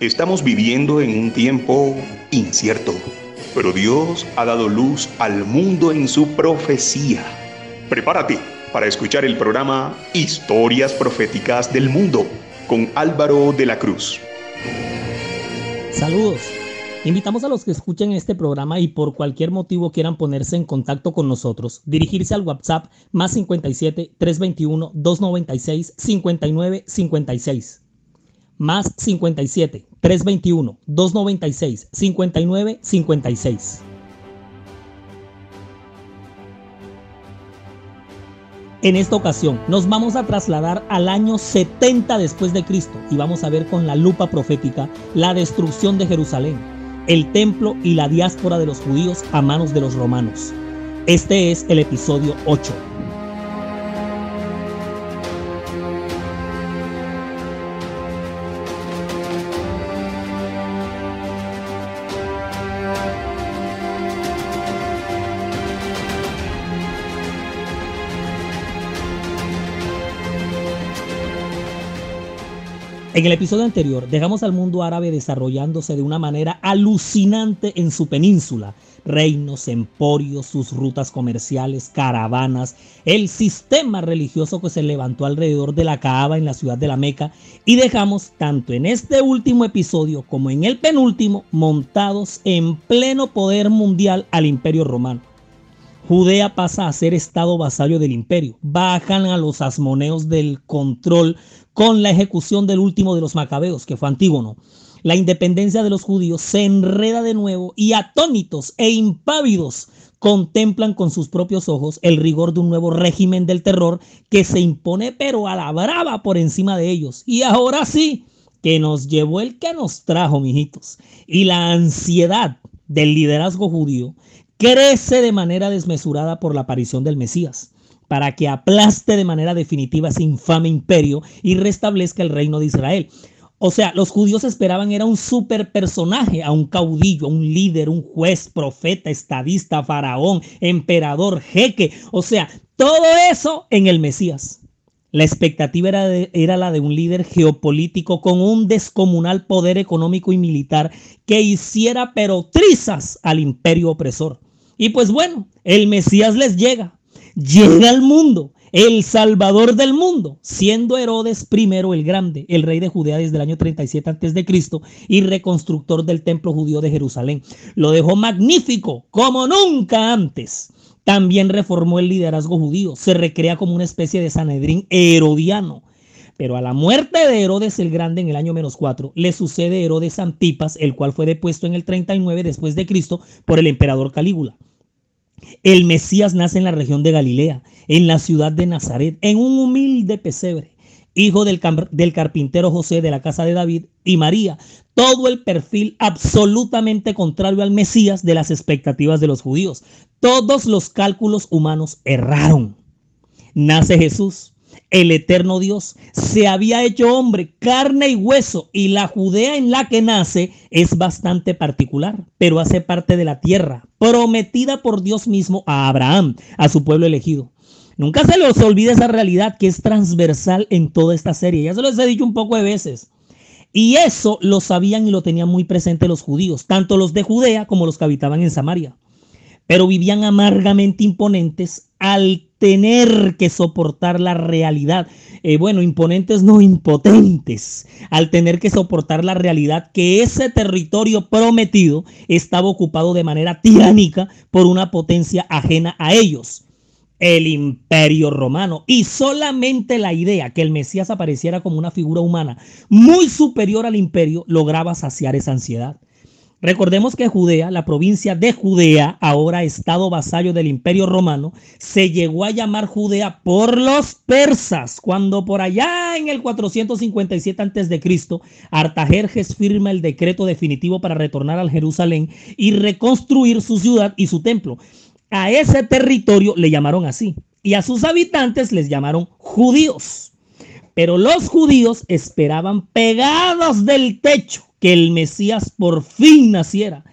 Estamos viviendo en un tiempo incierto, pero Dios ha dado luz al mundo en su profecía. Prepárate para escuchar el programa Historias Proféticas del Mundo con Álvaro de la Cruz. Saludos. Invitamos a los que escuchen este programa y por cualquier motivo quieran ponerse en contacto con nosotros, dirigirse al WhatsApp más 57 321 296 59 56 más 57 321 296 59 56. En esta ocasión nos vamos a trasladar al año 70 después de Cristo y vamos a ver con la lupa profética la destrucción de Jerusalén, el templo y la diáspora de los judíos a manos de los romanos. Este es el episodio 8. En el episodio anterior dejamos al mundo árabe desarrollándose de una manera alucinante en su península. Reinos, emporios, sus rutas comerciales, caravanas, el sistema religioso que se levantó alrededor de la Kaaba en la ciudad de la Meca y dejamos tanto en este último episodio como en el penúltimo montados en pleno poder mundial al imperio romano. Judea pasa a ser estado vasallo del imperio. Bajan a los asmoneos del control con la ejecución del último de los macabeos, que fue Antígono. La independencia de los judíos se enreda de nuevo y atónitos e impávidos contemplan con sus propios ojos el rigor de un nuevo régimen del terror que se impone pero a la brava por encima de ellos. Y ahora sí, que nos llevó el que nos trajo, mijitos. Y la ansiedad del liderazgo judío crece de manera desmesurada por la aparición del Mesías para que aplaste de manera definitiva ese infame imperio y restablezca el reino de Israel. O sea, los judíos esperaban era un super personaje, a un caudillo, un líder, un juez, profeta, estadista, faraón, emperador, jeque. O sea, todo eso en el Mesías. La expectativa era, era, la de un líder geopolítico con un descomunal poder económico y militar que hiciera pero trizas al imperio opresor. Y pues bueno, el Mesías les llega, llega al mundo, el salvador del mundo, siendo Herodes I el Grande, el rey de Judea desde el año 37 a.C. y reconstructor del templo judío de Jerusalén. Lo dejó magnífico, como nunca antes. También reformó el liderazgo judío, se recrea como una especie de Sanedrín herodiano. Pero a la muerte de Herodes el Grande en el año menos 4, le sucede Herodes Antipas, el cual fue depuesto en el 39 después de Cristo por el emperador Calígula. El Mesías nace en la región de Galilea, en la ciudad de Nazaret, en un humilde pesebre, hijo del, del, carpintero José de la casa de David y María. Todo el perfil absolutamente contrario al Mesías de las expectativas de los judíos. Todos los cálculos humanos erraron. Nace Jesús, el eterno Dios, se había hecho hombre, carne y hueso, y la Judea en la que nace es bastante particular, pero hace parte de la tierra prometida por Dios mismo a Abraham, a su pueblo elegido. Nunca se les olvide esa realidad que es transversal en toda esta serie. Ya se los he dicho un poco de veces. Y eso lo sabían y lo tenían muy presente los judíos, tanto los de Judea como los que habitaban en Samaria. Pero vivían amargamente imponentes al tener que soportar la realidad. Eh, bueno, imponentes no impotentes, al tener que soportar la realidad que ese territorio prometido estaba ocupado de manera tiránica por una potencia ajena a ellos, el imperio romano. Y solamente la idea que el Mesías apareciera como una figura humana muy superior al imperio lograba saciar esa ansiedad. Recordemos que Judea, la provincia de Judea, ahora estado vasallo del imperio romano, se llegó a llamar Judea por los persas, cuando por allá en el 457 a.C., Artajerjes firma el decreto definitivo para retornar al Jerusalén y reconstruir su ciudad y su templo. A ese territorio le llamaron así y a sus habitantes les llamaron judíos. Pero los judíos esperaban pegados del techo que el Mesías por fin naciera,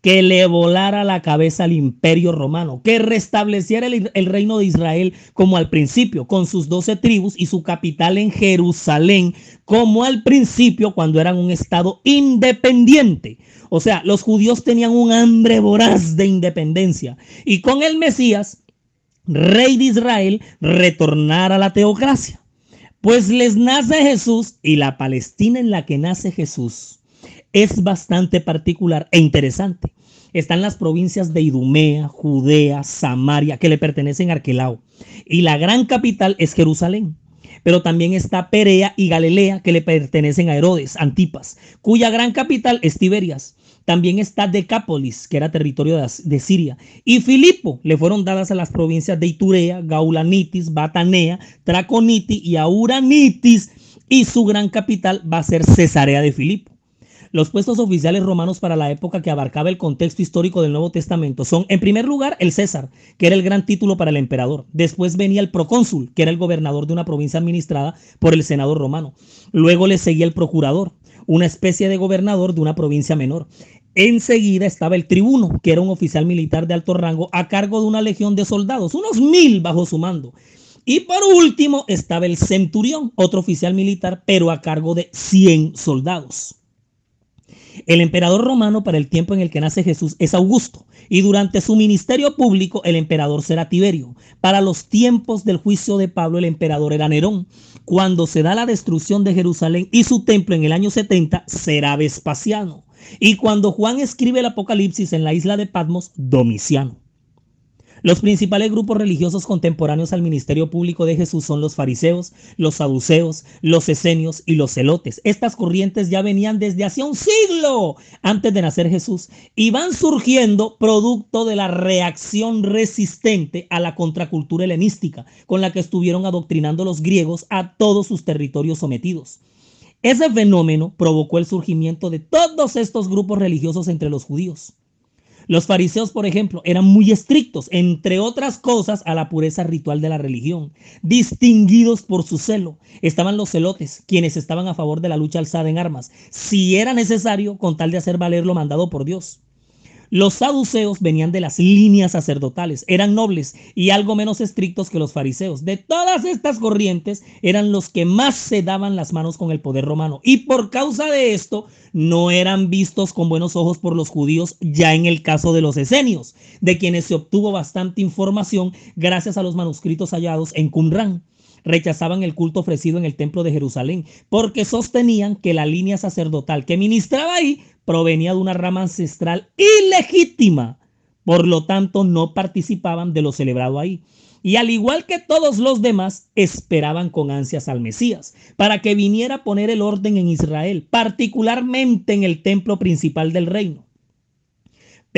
que le volara la cabeza al imperio romano, que restableciera el, reino de Israel como al principio, con sus doce tribus y su capital en Jerusalén, como al principio cuando eran un estado independiente. O sea, los judíos tenían un hambre voraz de independencia y con el Mesías, rey de Israel, retornar a la teocracia. Pues les nace Jesús y la Palestina en la que nace Jesús es bastante particular e interesante. Están las provincias de Idumea, Judea, Samaria, que le pertenecen a Arquelao. Y la gran capital es Jerusalén. Pero también está Perea y Galilea, que le pertenecen a Herodes, Antipas, cuya gran capital es Tiberias. También está Decápolis, que era territorio de, Siria. Y Filipo le fueron dadas a las provincias de Iturea, Gaulanitis, Batanea, Traconiti y Auranitis. Y su gran capital va a ser Cesarea de Filipo. Los puestos oficiales romanos para la época que abarcaba el contexto histórico del Nuevo Testamento son, en primer lugar, el César, que era el gran título para el emperador. Después venía el procónsul, que era el gobernador de una provincia administrada por el senador romano. Luego le seguía el procurador, una especie de gobernador de una provincia menor. Enseguida estaba el tribuno, que era un oficial militar de alto rango a cargo de una legión de soldados, unos mil bajo su mando. Y por último estaba el centurión, otro oficial militar, pero a cargo de 100 soldados. El emperador romano para el tiempo en el que nace Jesús es Augusto y durante su ministerio público el emperador será Tiberio. Para los tiempos del juicio de Pablo el emperador era Nerón. Cuando se da la destrucción de Jerusalén y su templo en el año 70 será Vespasiano. Y cuando Juan escribe el Apocalipsis en la isla de Patmos, Domiciano. Los principales grupos religiosos contemporáneos al ministerio público de Jesús son los fariseos, los saduceos, los esenios y los celotes. Estas corrientes ya venían desde hace un siglo antes de nacer Jesús y van surgiendo producto de la reacción resistente a la contracultura helenística con la que estuvieron adoctrinando los griegos a todos sus territorios sometidos. Ese fenómeno provocó el surgimiento de todos estos grupos religiosos entre los judíos. Los fariseos, por ejemplo, eran muy estrictos, entre otras cosas, a la pureza ritual de la religión, distinguidos por su celo. Estaban los celotes, quienes estaban a favor de la lucha alzada en armas, si era necesario, con tal de hacer valer lo mandado por Dios. Los saduceos venían de las líneas sacerdotales, eran nobles y algo menos estrictos que los fariseos. De todas estas corrientes eran los que más se daban las manos con el poder romano y por causa de esto no eran vistos con buenos ojos por los judíos ya en el caso de los esenios, de quienes se obtuvo bastante información gracias a los manuscritos hallados en Qumran rechazaban el culto ofrecido en el templo de Jerusalén, porque sostenían que la línea sacerdotal que ministraba ahí provenía de una rama ancestral ilegítima. Por lo tanto, no participaban de lo celebrado ahí. Y al igual que todos los demás, esperaban con ansias al Mesías, para que viniera a poner el orden en Israel, particularmente en el templo principal del reino.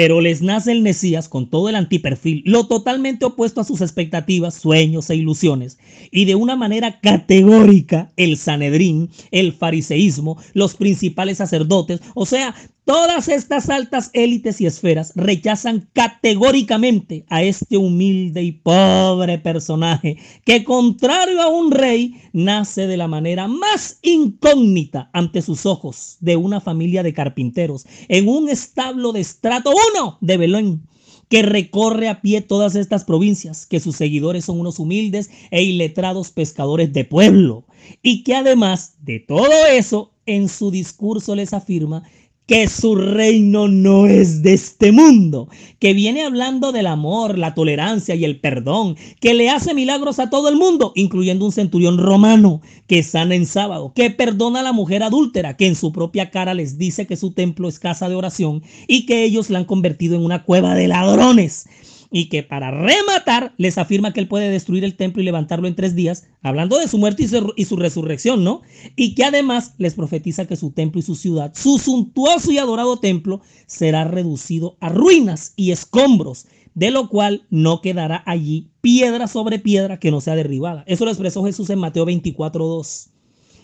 Pero les nace el Mesías con todo el antiperfil, lo totalmente opuesto a sus expectativas, sueños e ilusiones. Y de una manera categórica, el Sanedrín, el fariseísmo, los principales sacerdotes, o sea, Todas estas altas élites y esferas rechazan categóricamente a este humilde y pobre personaje que, contrario a un rey, nace de la manera más incógnita ante sus ojos de una familia de carpinteros en un establo de estrato 1 de Belén que recorre a pie todas estas provincias, que sus seguidores son unos humildes e iletrados pescadores de pueblo, y que además de todo eso, en su discurso les afirma que su reino no es de este mundo, que viene hablando del amor, la tolerancia y el perdón, que le hace milagros a todo el mundo, incluyendo un centurión romano que sana en sábado, que perdona a la mujer adúltera, que en su propia cara les dice que su templo es casa de oración y que ellos la han convertido en una cueva de ladrones y que para rematar les afirma que él puede destruir el templo y levantarlo en tres días, hablando de su muerte y su, resurrección, ¿no? Y que además les profetiza que su templo y su ciudad, su suntuoso y adorado templo, será reducido a ruinas y escombros, de lo cual no quedará allí piedra sobre piedra que no sea derribada. Eso lo expresó Jesús en Mateo 24, 2.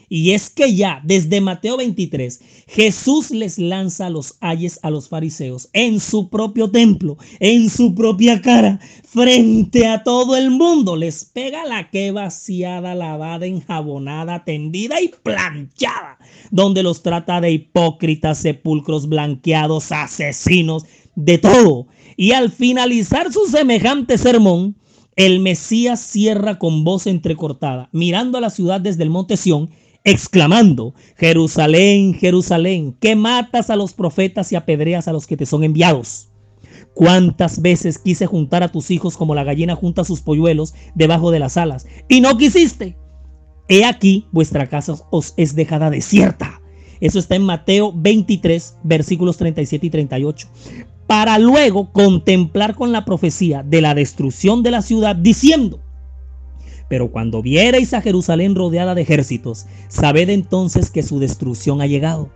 Y es que ya desde Mateo 23, Jesús les lanza los ayes a los fariseos en su propio templo, en su propia cara, frente a todo el mundo. Les pega la que vaciada, lavada, enjabonada, tendida y planchada, donde los trata de hipócritas, sepulcros blanqueados, asesinos, de todo. Y al finalizar su semejante sermón, el Mesías cierra con voz entrecortada, mirando a la ciudad desde el monte Sión, exclamando, Jerusalén, Jerusalén, que matas a los profetas y apedreas a los que te son enviados. ¿Cuántas veces quise juntar a tus hijos como la gallina junta sus polluelos debajo de las alas? Y no quisiste. He aquí, vuestra casa os es dejada desierta. Eso está en Mateo 23, versículos 37 y 38. Para luego contemplar con la profecía de la destrucción de la ciudad, diciendo, pero cuando viereis a Jerusalén rodeada de ejércitos, sabed entonces que su destrucción ha llegado.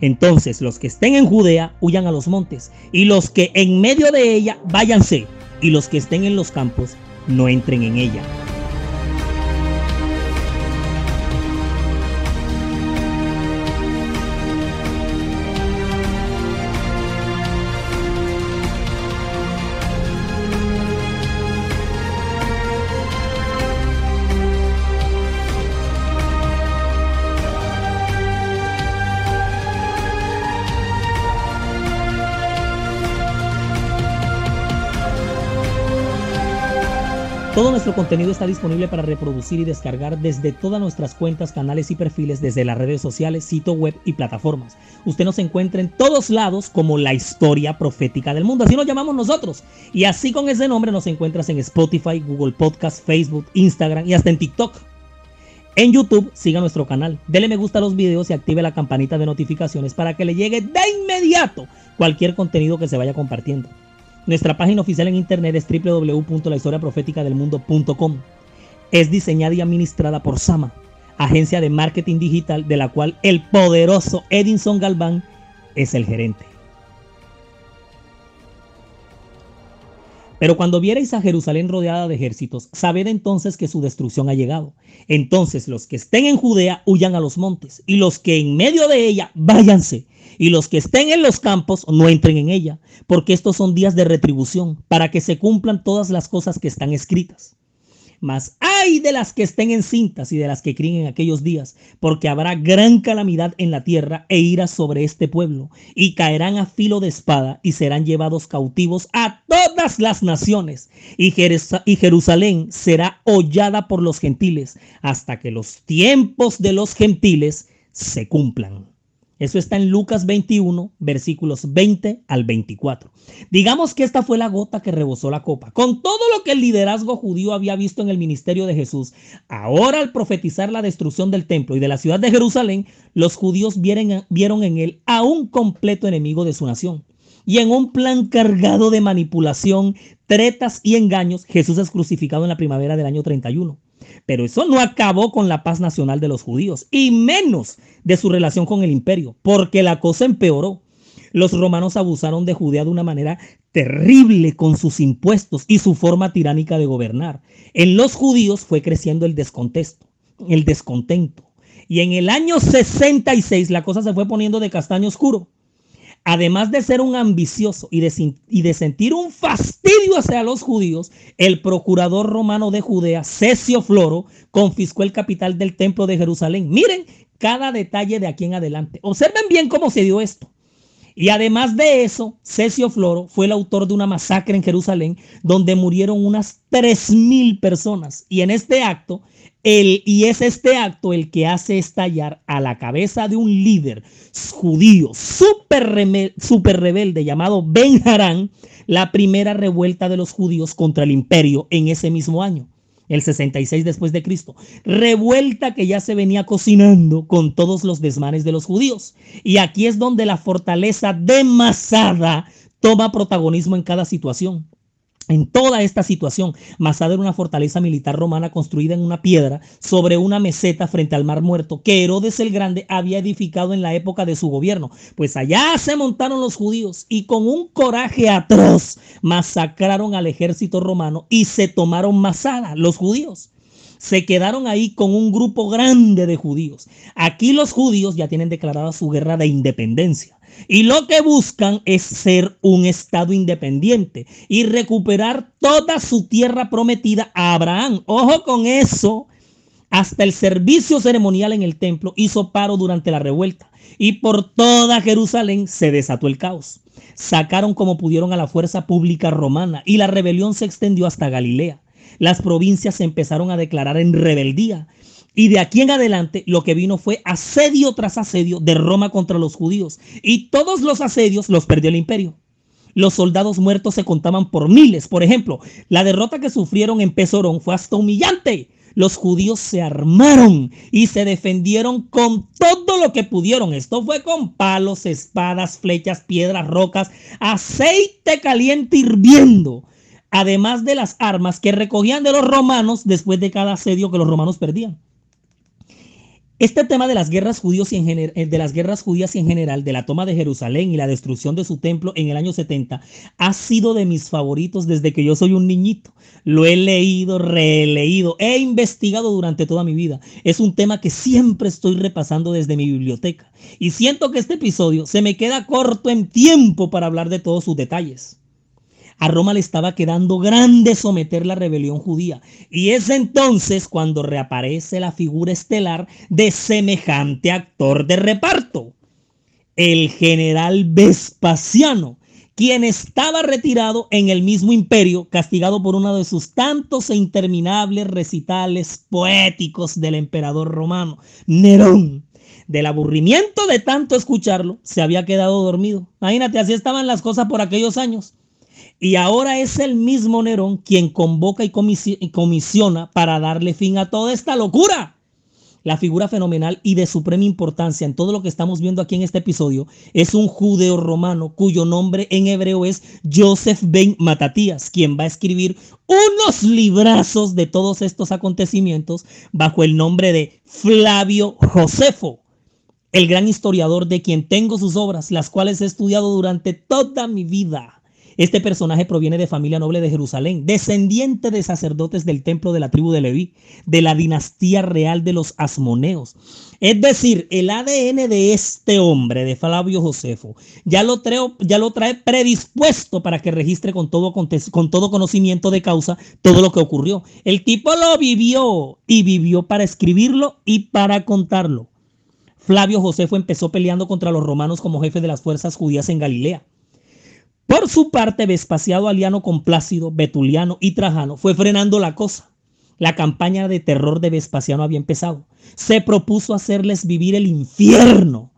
Entonces los que estén en Judea huyan a los montes, y los que en medio de ella váyanse, y los que estén en los campos no entren en ella. Nuestro contenido está disponible para reproducir y descargar desde todas nuestras cuentas, canales y perfiles, desde las redes sociales, sitio web y plataformas. Usted nos encuentra en todos lados como la historia profética del mundo. Así nos llamamos nosotros. Y así con ese nombre nos encuentras en Spotify, Google Podcast, Facebook, Instagram y hasta en TikTok. En YouTube, siga nuestro canal, dele me gusta a los videos y active la campanita de notificaciones para que le llegue de inmediato cualquier contenido que se vaya compartiendo. Nuestra página oficial en internet es www.lahistoriaprofeticadelmundo.com. Es diseñada y administrada por Sama, agencia de marketing digital de la cual el poderoso Edinson Galván es el gerente. Pero cuando vierais a Jerusalén rodeada de ejércitos, sabed entonces que su destrucción ha llegado. Entonces los que estén en Judea huyan a los montes, y los que en medio de ella váyanse, y los que estén en los campos no entren en ella, porque estos son días de retribución, para que se cumplan todas las cosas que están escritas. Mas hay de las que estén encintas y de las que críen en aquellos días, porque habrá gran calamidad en la tierra e ira sobre este pueblo, y caerán a filo de espada y serán llevados cautivos a todas las naciones, y, Jerusalén será hollada por los gentiles, hasta que los tiempos de los gentiles se cumplan. Eso está en Lucas 21, versículos 20 al 24. Digamos que esta fue la gota que rebosó la copa. Con todo lo que el liderazgo judío había visto en el ministerio de Jesús, ahora al profetizar la destrucción del templo y de la ciudad de Jerusalén, los judíos vieron, vieron en él a un completo enemigo de su nación. Y en un plan cargado de manipulación, tretas y engaños, Jesús es crucificado en la primavera del año 31. Pero eso no acabó con la paz nacional de los judíos y menos de su relación con el imperio, porque la cosa empeoró. Los romanos abusaron de Judea de una manera terrible con sus impuestos y su forma tiránica de gobernar. En los judíos fue creciendo el descontento, el descontento. Y en el año 66 la cosa se fue poniendo de castaño oscuro además de ser un ambicioso y de, sentir un fastidio hacia los judíos, el procurador romano de Judea, Cesio Floro, confiscó el capital del templo de Jerusalén. Miren cada detalle de aquí en adelante. Observen bien cómo se dio esto. Y además de eso, Cesio Floro fue el autor de una masacre en Jerusalén donde murieron unas 3.000 personas. Y en este acto, el, y es este acto el que hace estallar a la cabeza de un líder judío súper super rebelde llamado Ben Harán la primera revuelta de los judíos contra el imperio en ese mismo año el 66 después de Cristo. Revuelta que ya se venía cocinando con todos los desmanes de los judíos. Y aquí es donde la fortaleza de Masada toma protagonismo en cada situación. En toda esta situación, Masada era una fortaleza militar romana construida en una piedra sobre una meseta frente al Mar Muerto que Herodes el Grande había edificado en la época de su gobierno. Pues allá se montaron los judíos y con un coraje atroz masacraron al ejército romano y se tomaron Masada, los judíos se quedaron ahí con un grupo grande de judíos. Aquí los judíos ya tienen declarada su guerra de independencia. Y lo que buscan es ser un Estado independiente y recuperar toda su tierra prometida a Abraham. Ojo con eso. Hasta el servicio ceremonial en el templo hizo paro durante la revuelta y por toda Jerusalén se desató el caos. sacaron como pudieron a la fuerza pública romana y la rebelión se extendió hasta Galilea. Las provincias se empezaron a declarar en rebeldía y de aquí en adelante lo que vino fue asedio tras asedio de Roma contra los judíos y todos los asedios los perdió el imperio. Los soldados muertos se contaban por miles. Por ejemplo, la derrota que sufrieron en Pesorón fue hasta humillante los judíos se armaron y se defendieron con todo lo que pudieron. Esto fue con palos, espadas, flechas, piedras, rocas, aceite caliente hirviendo. Además de las armas que recogían de los romanos después de cada asedio que los romanos perdían. Este tema de las guerras judíos y en eh, de las guerras judías y en general, de la toma de Jerusalén y la destrucción de su templo en el año 70, ha sido de mis favoritos desde que yo soy un niñito. Lo he leído, releído, he investigado durante toda mi vida. Es un tema que siempre estoy repasando desde mi biblioteca. Y siento que este episodio se me queda corto en tiempo para hablar de todos sus detalles. A Roma le estaba quedando grande someter la rebelión judía. Y es entonces cuando reaparece la figura estelar de semejante actor de reparto. El general Vespasiano, quien estaba retirado en el mismo imperio, castigado por uno de sus tantos e interminables recitales poéticos del emperador romano, Nerón. Del aburrimiento de tanto escucharlo, se había quedado dormido. Imagínate, así estaban las cosas por aquellos años. Y ahora es el mismo Nerón quien convoca y comisiona para darle fin a toda esta locura. La figura fenomenal y de suprema importancia en todo lo que estamos viendo aquí en este episodio es un judeo romano cuyo nombre en hebreo es Joseph ben Matatías, quien va a escribir unos librazos de todos estos acontecimientos bajo el nombre de Flavio Josefo el gran historiador de quien tengo sus obras, las cuales he estudiado durante toda mi vida. Este personaje proviene de familia noble de Jerusalén, descendiente de sacerdotes del templo de la tribu de Leví, de la dinastía real de los Asmoneos. Es decir, el ADN de este hombre, de Flavio Josefo, ya lo, ya lo trae predispuesto para que registre con todo, con todo conocimiento de causa todo lo que ocurrió. El tipo lo vivió y vivió para escribirlo y para contarlo. Flavio Josefo empezó peleando contra los romanos como jefe de las fuerzas judías en Galilea. Por su parte, Vespasiano aliano con Plácido, Betuliano y Trajano fue frenando la cosa. La campaña de terror de Vespasiano había empezado. Se propuso hacerles vivir el infierno.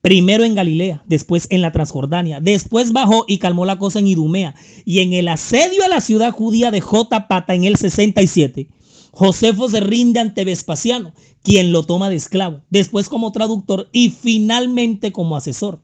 Primero en Galilea, después en la Transjordania, después bajó y calmó la cosa en Idumea. Y en el asedio a la ciudad judía de Jotapata en el 67, Josefo se rinde ante Vespasiano, quien lo toma de esclavo, después como traductor y finalmente como asesor.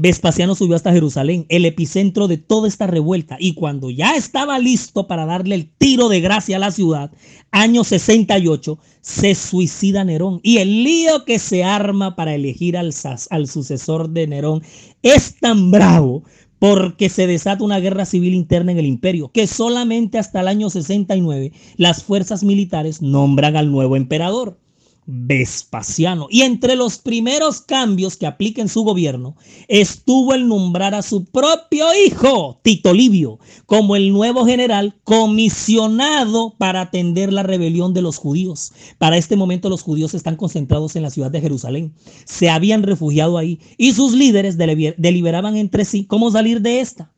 Vespasiano subió hasta Jerusalén, el epicentro de toda esta revuelta, y cuando ya estaba listo para darle el tiro de gracia a la ciudad, año 68, se suicida Nerón. Y el lío que se arma para elegir al, al sucesor de Nerón es tan bravo porque se desata una guerra civil interna en el imperio, que solamente hasta el año 69 las fuerzas militares nombran al nuevo emperador. Vespasiano. Y entre los primeros cambios que aplica en su gobierno estuvo el nombrar a su propio hijo, Tito Livio, como el nuevo general comisionado para atender la rebelión de los judíos. Para este momento los judíos están concentrados en la ciudad de Jerusalén. Se habían refugiado ahí y sus líderes deliberaban entre sí cómo salir de esta.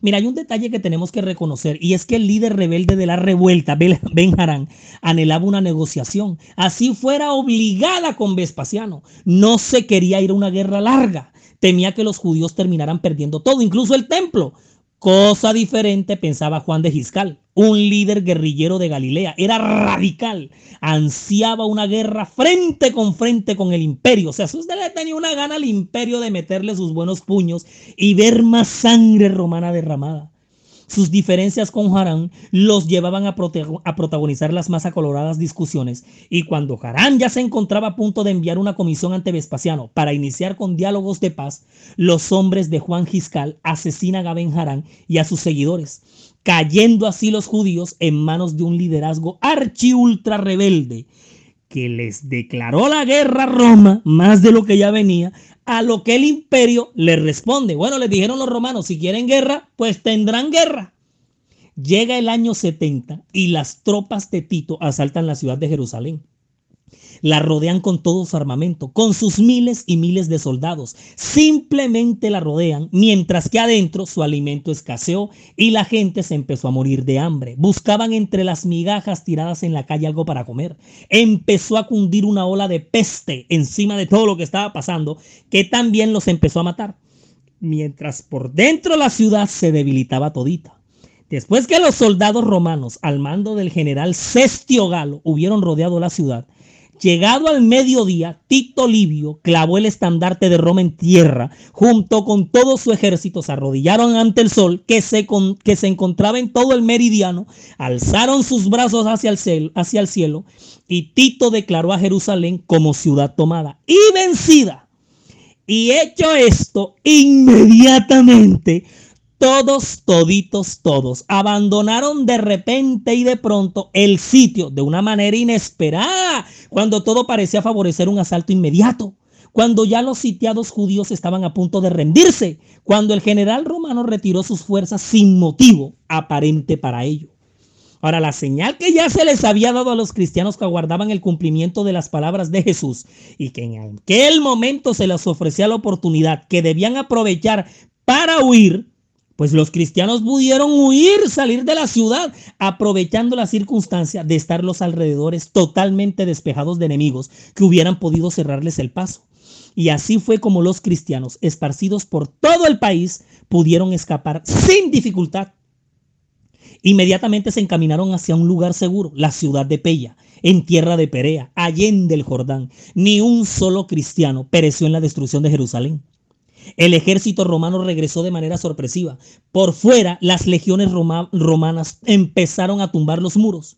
Mira, hay un detalle que tenemos que reconocer y es que el líder rebelde de la revuelta, Ben Harán, anhelaba una negociación. Así fuera obligada con Vespasiano. No se quería ir a una guerra larga. Temía que los judíos terminaran perdiendo todo, incluso el templo. Cosa diferente pensaba Juan de Giscal, un líder guerrillero de Galilea. Era radical, ansiaba una guerra frente con frente con el imperio. O sea, usted le tenía una gana al imperio de meterle sus buenos puños y ver más sangre romana derramada. Sus diferencias con Harán los llevaban a, protagonizar las más acoloradas discusiones. Y cuando Harán ya se encontraba a punto de enviar una comisión ante Vespasiano para iniciar con diálogos de paz, los hombres de Juan Giscal asesinan a Ben Harán y a sus seguidores, cayendo así los judíos en manos de un liderazgo archi ultra rebelde que les declaró la guerra a Roma más de lo que ya venía, a lo que el imperio le responde. Bueno, le dijeron los romanos, si quieren guerra, pues tendrán guerra. Llega el año 70 y las tropas de Tito asaltan la ciudad de Jerusalén. La rodean con todo su armamento, con sus miles y miles de soldados. Simplemente la rodean, mientras que adentro su alimento escaseó y la gente se empezó a morir de hambre. Buscaban entre las migajas tiradas en la calle algo para comer. Empezó a cundir una ola de peste encima de todo lo que estaba pasando, que también los empezó a matar. Mientras por dentro la ciudad se debilitaba todita. Después que los soldados romanos, al mando del general Cestio Galo, hubieron rodeado la ciudad, llegado al mediodía, Tito Livio clavó el estandarte de Roma en tierra, junto con todo su ejército, se arrodillaron ante el sol que se, que se encontraba en todo el meridiano, alzaron sus brazos hacia el, cielo, hacia el cielo, y Tito declaró a Jerusalén como ciudad tomada y vencida. Y hecho esto, inmediatamente todos, toditos, todos abandonaron de repente y de pronto el sitio de una manera inesperada, cuando todo parecía favorecer un asalto inmediato, cuando ya los sitiados judíos estaban a punto de rendirse, cuando el general romano retiró sus fuerzas sin motivo aparente para ello. Ahora, la señal que ya se les había dado a los cristianos que aguardaban el cumplimiento de las palabras de Jesús y que en aquel momento se les ofrecía la oportunidad que debían aprovechar para huir, pues los cristianos pudieron huir, salir de la ciudad, aprovechando la circunstancia de estar los alrededores totalmente despejados de enemigos que hubieran podido cerrarles el paso. Y así fue como los cristianos, esparcidos por todo el país, pudieron escapar sin dificultad. Inmediatamente se encaminaron hacia un lugar seguro, la ciudad de Pella, en tierra de Perea, allende el Jordán. Ni un solo cristiano pereció en la destrucción de Jerusalén. El ejército romano regresó de manera sorpresiva. Por fuera, las legiones romanas empezaron a tumbar los muros.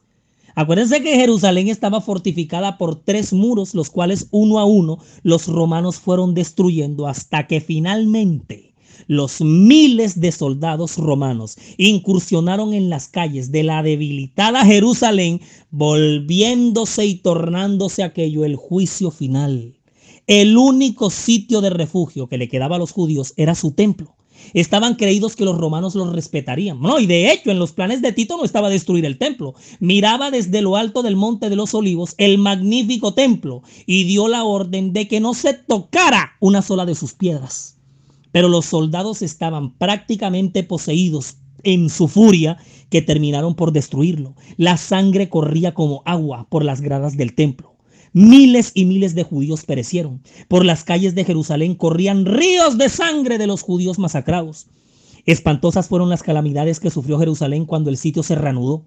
Acuérdense que Jerusalén estaba fortificada por tres muros, los cuales uno a uno los romanos fueron destruyendo hasta que finalmente los miles de soldados romanos incursionaron en las calles de la debilitada Jerusalén, volviéndose y tornándose aquello el juicio final. El único sitio de refugio que le quedaba a los judíos era su templo. Estaban creídos que los romanos los respetarían. No, y de hecho en los planes de Tito no estaba destruir el templo. Miraba desde lo alto del monte de los olivos el magnífico templo y dio la orden de que no se tocara una sola de sus piedras. Pero los soldados estaban prácticamente poseídos en su furia que terminaron por destruirlo. La sangre corría como agua por las gradas del templo. Miles y miles de judíos perecieron. Por las calles de Jerusalén corrían ríos de sangre de los judíos masacrados. Espantosas fueron las calamidades que sufrió Jerusalén cuando el sitio se reanudó.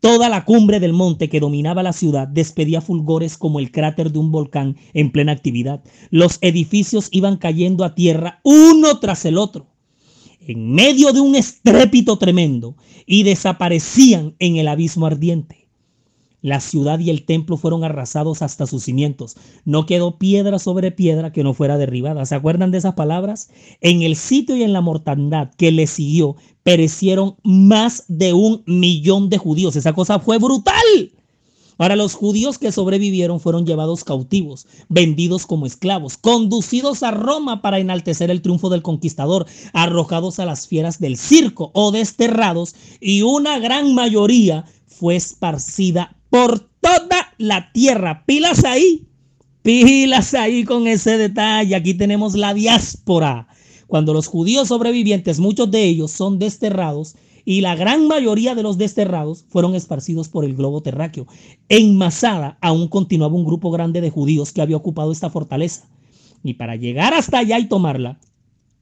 Toda la cumbre del monte que dominaba la ciudad despedía fulgores como el cráter de un volcán en plena actividad. Los edificios iban cayendo a tierra uno tras el otro, en medio de un estrépito tremendo, y desaparecían en el abismo ardiente. La ciudad y el templo fueron arrasados hasta sus cimientos. No quedó piedra sobre piedra que no fuera derribada. ¿Se acuerdan de esas palabras? En el sitio y en la mortandad que le siguió, perecieron más de un millón de judíos. Esa cosa fue brutal. Ahora los judíos que sobrevivieron fueron llevados cautivos, vendidos como esclavos, conducidos a Roma para enaltecer el triunfo del conquistador, arrojados a las fieras del circo o desterrados y una gran mayoría fue esparcida por toda la tierra. Pilas ahí, pilas ahí con ese detalle. Aquí tenemos la diáspora. Cuando los judíos sobrevivientes, muchos de ellos son desterrados y la gran mayoría de los desterrados fueron esparcidos por el globo terráqueo. En Masada aún continuaba un grupo grande de judíos que había ocupado esta fortaleza. Y para llegar hasta allá y tomarla,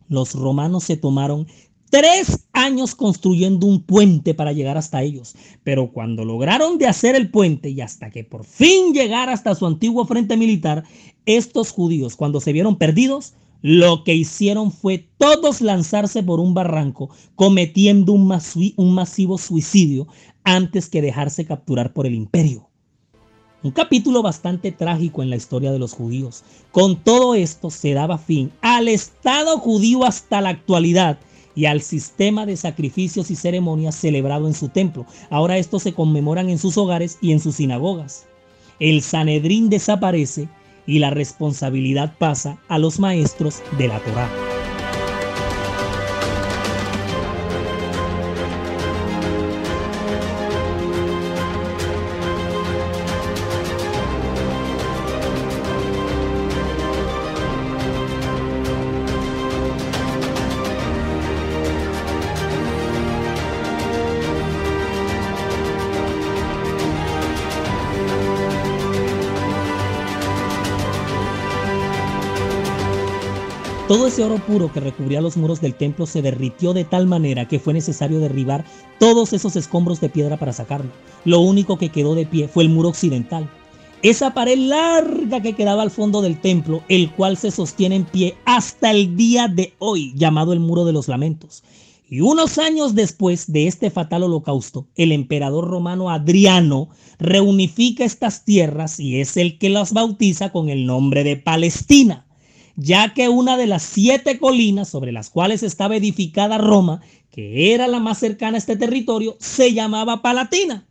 los romanos se tomaron tres años construyendo un puente para llegar hasta ellos. Pero cuando lograron de hacer el puente y hasta que por fin llegara hasta su antiguo frente militar, estos judíos, cuando se vieron perdidos, lo que hicieron fue todos lanzarse por un barranco, cometiendo un, un masivo suicidio antes que dejarse capturar por el imperio. Un capítulo bastante trágico en la historia de los judíos. Con todo esto se daba fin al Estado judío hasta la actualidad y al sistema de sacrificios y ceremonias celebrado en su templo. Ahora estos se conmemoran en sus hogares y en sus sinagogas. El Sanedrín desaparece y la responsabilidad pasa a los maestros de la Torá. Todo ese oro puro que recubría los muros del templo se derritió de tal manera que fue necesario derribar todos esos escombros de piedra para sacarlo. Lo único que quedó de pie fue el muro occidental. Esa pared larga que quedaba al fondo del templo, el cual se sostiene en pie hasta el día de hoy, llamado el Muro de los Lamentos. Y unos años después de este fatal holocausto, el emperador romano Adriano reunifica estas tierras y es el que las bautiza con el nombre de Palestina ya que una de las siete colinas sobre las cuales estaba edificada Roma, que era la más cercana a este territorio, se llamaba Palatina.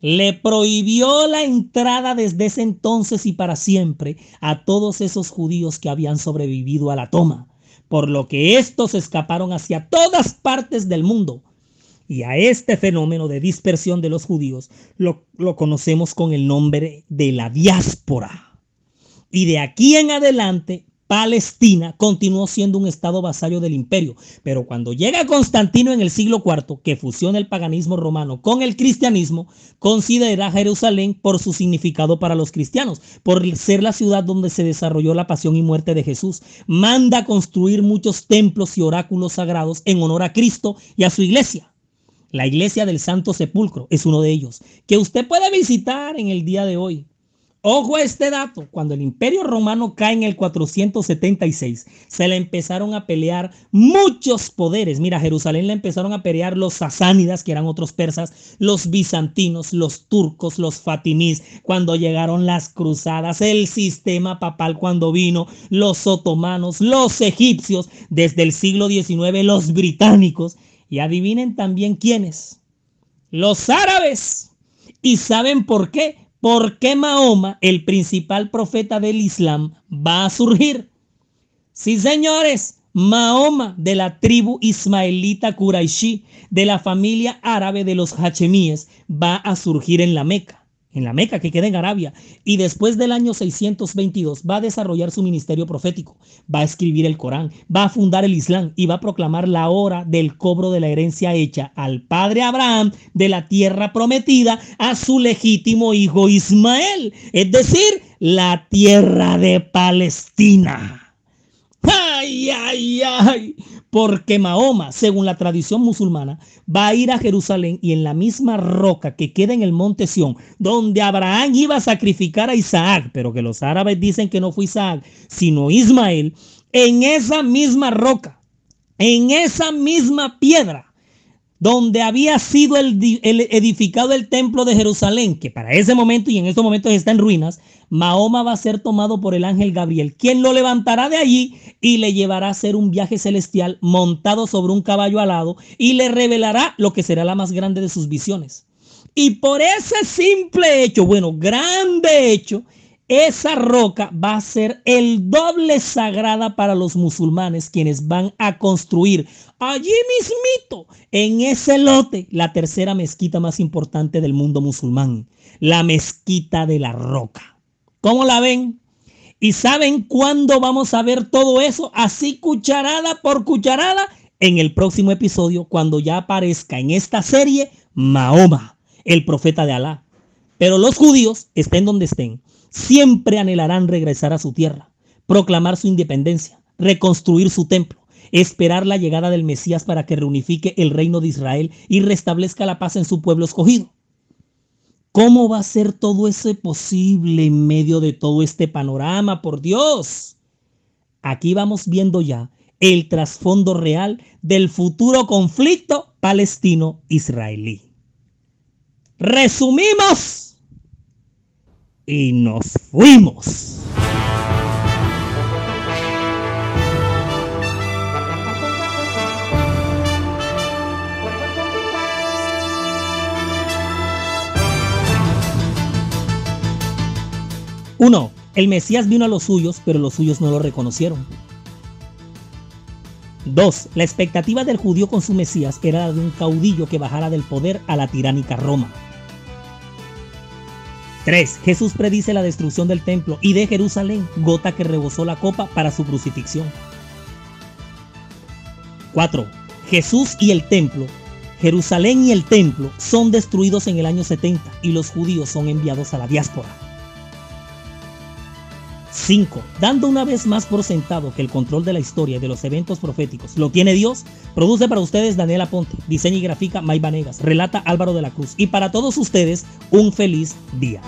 Le prohibió la entrada desde ese entonces y para siempre a todos esos judíos que habían sobrevivido a la toma, por lo que estos escaparon hacia todas partes del mundo. Y a este fenómeno de dispersión de los judíos lo, lo conocemos con el nombre de la diáspora. Y de aquí en adelante Palestina continuó siendo un estado vasallo del imperio, pero cuando llega Constantino en el siglo IV, que fusiona el paganismo romano con el cristianismo, considera Jerusalén por su significado para los cristianos, por ser la ciudad donde se desarrolló la pasión y muerte de Jesús. Manda construir muchos templos y oráculos sagrados en honor a Cristo y a su iglesia. La iglesia del Santo Sepulcro es uno de ellos, que usted puede visitar en el día de hoy. Ojo a este dato, cuando el imperio romano cae en el 476, se le empezaron a pelear muchos poderes. Mira, Jerusalén le empezaron a pelear los sasánidas, que eran otros persas, los bizantinos, los turcos, los fatimís, cuando llegaron las cruzadas, el sistema papal cuando vino, los otomanos, los egipcios, desde el siglo XIX, los británicos. Y adivinen también quiénes. Los árabes. ¿Y saben por qué? ¿Por qué Mahoma, el principal profeta del Islam, va a surgir? Sí, señores, Mahoma de la tribu ismaelita Quraishi, de la familia árabe de los Hachemíes, va a surgir en la Meca en la Meca, que queda en Arabia, y después del año 622 va a desarrollar su ministerio profético, va a escribir el Corán, va a fundar el Islam y va a proclamar la hora del cobro de la herencia hecha al padre Abraham de la tierra prometida a su legítimo hijo Ismael, es decir, la tierra de Palestina. Ay, ay, ay porque Mahoma, según la tradición musulmana, va a ir a Jerusalén y en la misma roca que queda en el monte Sión, donde Abraham iba a sacrificar a Isaac, pero que los árabes dicen que no fue Isaac, sino Ismael, en esa misma roca, en esa misma piedra, donde había sido el, edificado el templo de Jerusalén, que para ese momento y en estos momentos está en ruinas, Mahoma va a ser tomado por el ángel Gabriel, quien lo levantará de allí y le llevará a hacer un viaje celestial montado sobre un caballo alado y le revelará lo que será la más grande de sus visiones. Y por ese simple hecho, bueno, grande hecho, esa roca va a ser el doble sagrada para los musulmanes, quienes van a construir allí mismito, en ese lote, la tercera mezquita más importante del mundo musulmán, la mezquita de la roca. ¿Cómo la ven? ¿Y saben cuándo vamos a ver todo eso? Así cucharada por cucharada en el próximo episodio, cuando ya aparezca en esta serie Mahoma, el profeta de Alá. Pero los judíos, estén donde estén, siempre anhelarán regresar a su tierra, proclamar su independencia, reconstruir su templo, esperar la llegada del Mesías para que reunifique el reino de Israel y restablezca la paz en su pueblo escogido. ¿Cómo va a ser todo eso posible en medio de todo este panorama? Por Dios. Aquí vamos viendo ya el trasfondo real del futuro conflicto palestino-israelí. Resumimos y nos fuimos. Uno, el Mesías vino a los suyos, pero los suyos no lo reconocieron. Dos, la expectativa del judío con su Mesías era la de un caudillo que bajara del poder a la tiránica Roma. 3. Jesús predice la destrucción del templo y de Jerusalén, gota que rebosó la copa para su crucifixión. 4. Jesús y el templo, Jerusalén y el templo son destruidos en el año 70 y los judíos son enviados a la diáspora. 5. Dando una vez más por sentado que el control de la historia y de los eventos proféticos lo tiene Dios, produce para ustedes Daniela Ponte, diseña y gráfica May Vanegas, relata Álvaro de la Cruz y para todos ustedes un feliz día.